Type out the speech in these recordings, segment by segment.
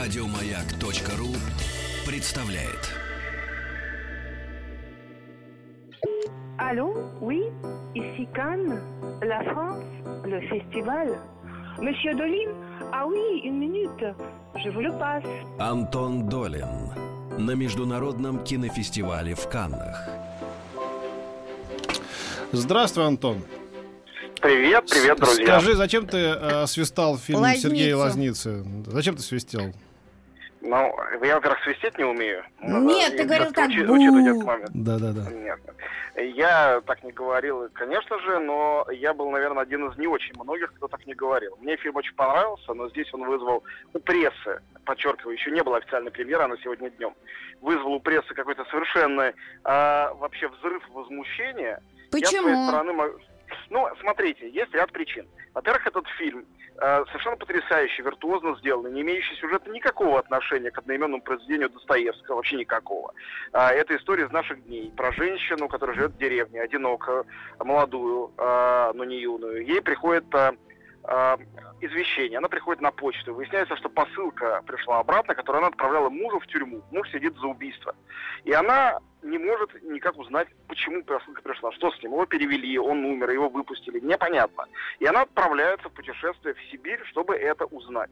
Радиомаяк.ру представляет. Allô Oui Ici Cannes, la France, le festival. Monsieur Dolin Ah oui, une minute. Je vous le passe. Антон Долин на Международном кинофестивале в Каннах. Здравствуй, Антон. Привет, привет, друзья. Скажи, зачем ты э, свистал фильм Лазницу. Сергея Лазницы? Зачем ты свистел? Ну, я, во-первых, свистеть не умею. Нет, И ты говорил так, учи- этот момент. Да-да-да. Нет. Я так не говорил, конечно же, но я был, наверное, один из не очень многих, кто так не говорил. Мне фильм очень понравился, но здесь он вызвал у прессы, подчеркиваю, еще не было официальной премьеры, она сегодня днем, вызвал у прессы какой-то совершенно а, вообще взрыв возмущения. Я, с своей Почему? стороны, ну, смотрите, есть ряд причин. Во-первых, этот фильм э, совершенно потрясающий, виртуозно сделанный, не имеющий сюжета никакого отношения к одноименному произведению Достоевского, вообще никакого. А, это история из наших дней про женщину, которая живет в деревне, одинокую, молодую, э, но не юную. Ей приходит э, э, извещение, она приходит на почту. Выясняется, что посылка пришла обратно, которую она отправляла мужу в тюрьму. Муж сидит за убийство. И она не может никак узнать, почему посылка пришла, что с ним. Его перевели, он умер, его выпустили, непонятно. И она отправляется в путешествие в Сибирь, чтобы это узнать.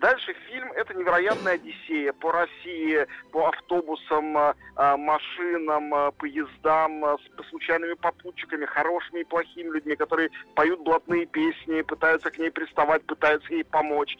Дальше фильм – это невероятная одиссея по России, по автобусам, э, э, машинам, э, поездам, с случайными попутчиками, хорошими и плохими людьми, которые поют блатные песни, пытаются к ней приставать, пытаются ей помочь.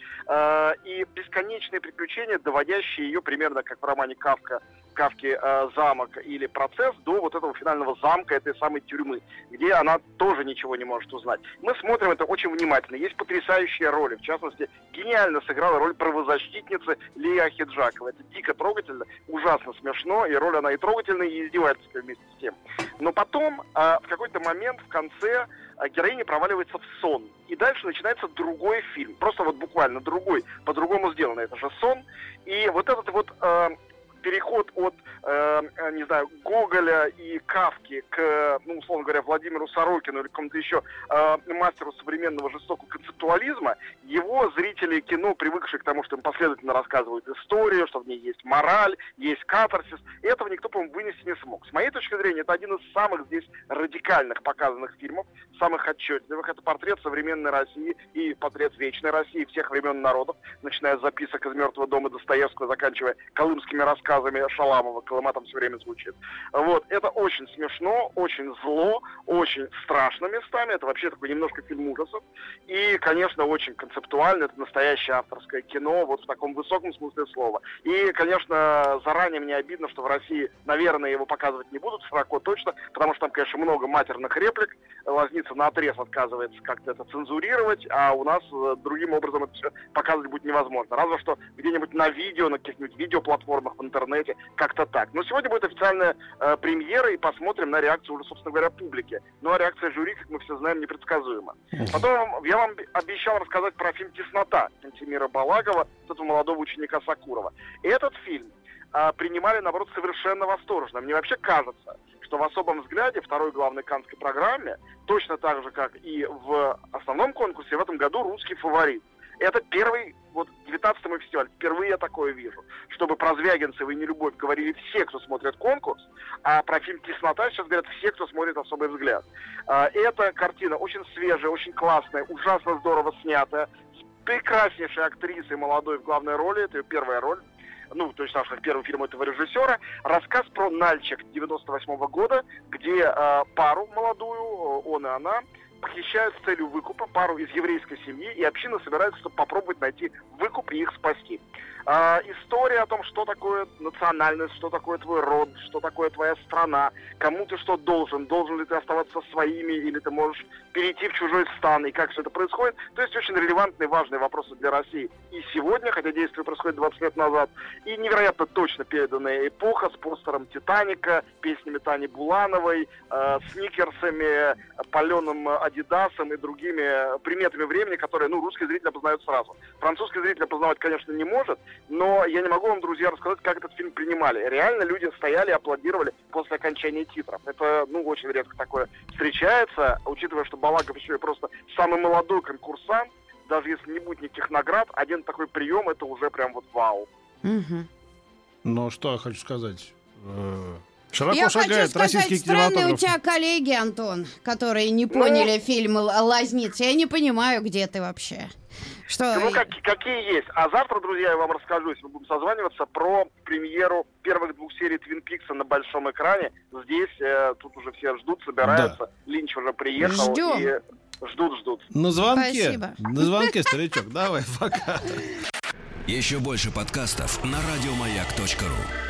И бесконечные приключения, доводящие ее примерно как в романе Кавка Кавки э, замок или процесс до вот этого финального замка, этой самой тюрьмы, где она тоже ничего не может узнать. Мы смотрим это очень внимательно. Есть потрясающие роли. В частности, гениально сыграла роль правозащитницы Лия Хиджакова. Это дико трогательно, ужасно смешно, и роль она и трогательная, и издевательская вместе с тем. Но потом, э, в какой-то момент, в конце, э, героиня проваливается в сон. И дальше начинается другой фильм. Просто вот буквально другой, по-другому сделано. Это же сон. И вот этот вот э, переход от, э, э, не знаю, Гоголя и Кавки к, ну, условно говоря, Владимиру Сорокину или какому-то еще э, мастеру современного жестокого концептуализма, его зрители кино, привыкшие к тому, что им последовательно рассказывают историю, что в ней есть мораль, есть катарсис, этого никто, по-моему, вынести не смог. С моей точки зрения, это один из самых здесь радикальных показанных фильмов, самых отчетливых. Это портрет современной России и портрет вечной России всех времен народов, начиная с записок из «Мертвого дома» Достоевского, заканчивая колымскими рассказами Шаламова. Колыма там все время звучит. Вот. Это очень смешно, очень зло, очень страшно местами. Это вообще такой немножко фильм ужасов. И, конечно, очень концептуально. Это настоящее авторское кино, вот в таком высоком смысле слова. И, конечно, заранее мне обидно, что в России, наверное, его показывать не будут широко точно, потому что там, конечно, много матерных реплик. Лазница на отрез отказывается как-то это цензурировать, а у нас э, другим образом это все показывать будет невозможно. Разве что где-нибудь на видео, на каких-нибудь видеоплатформах в интернете, как-то так. Но сегодня будет официальная э, премьера, и посмотрим на реакцию уже, собственно говоря, публики. Ну а реакция жюри, как мы все знаем, непредсказуема. Потом я вам обещал рассказать про фильм «Теснота» Антимира Балагова, этого молодого ученика Сакурова. Этот фильм а, принимали, наоборот, совершенно восторженно. Мне вообще кажется, что в особом взгляде второй главной каннской программе, точно так же, как и в основном конкурсе, в этом году русский фаворит. Это первый, вот, 19 мой фестиваль, впервые я такое вижу, чтобы про Звягинцева и нелюбовь говорили все, кто смотрит конкурс, а про фильм «Теснота» сейчас говорят все, кто смотрит «Особый взгляд». А, Эта картина очень свежая, очень классная, ужасно здорово снятая, с прекраснейшей актрисой молодой в главной роли, это ее первая роль, ну, то есть, наш первый фильм этого режиссера, рассказ про Нальчик 98 года, где э, пару молодую, он и она, похищают с целью выкупа пару из еврейской семьи, и община собирается, чтобы попробовать найти выкуп и их спасти. А, история о том, что такое национальность, что такое твой род, что такое твоя страна, кому ты что должен, должен ли ты оставаться своими, или ты можешь перейти в чужой стан, и как все это происходит. То есть очень релевантные, важные вопросы для России и сегодня, хотя действие происходит 20 лет назад, и невероятно точно переданная эпоха с постером «Титаника», песнями Тани Булановой, э, сникерсами, паленым Адидасом и другими приметами времени, которые, ну, русский зритель опознает сразу. Французский зритель опознавать, конечно, не может, но я не могу вам, друзья, рассказать, как этот фильм принимали. Реально люди стояли и аплодировали после окончания титров. Это, ну, очень редко такое встречается, учитывая, что Балагов еще и просто самый молодой конкурсант, даже если не будет никаких наград, один такой прием это уже прям вот вау. Мгм. Но что я хочу сказать? Широко Я хочу сказать, странные у тебя коллеги, Антон, которые не Ну. поняли фильм «Л- «Лазница». Я не понимаю, где ты вообще. Что? Ну, как- какие есть. А завтра, друзья, я вам расскажу, если мы будем созваниваться, про премьеру первых двух серий Твин Пикса на большом экране. Здесь, э, тут уже все ждут, собираются. Линч уже приехал. Ждем. И ждут, ждут. На звонке. Спасибо. На звонке, старичок. Давай, пока. Еще больше подкастов на радиомаяк.ру.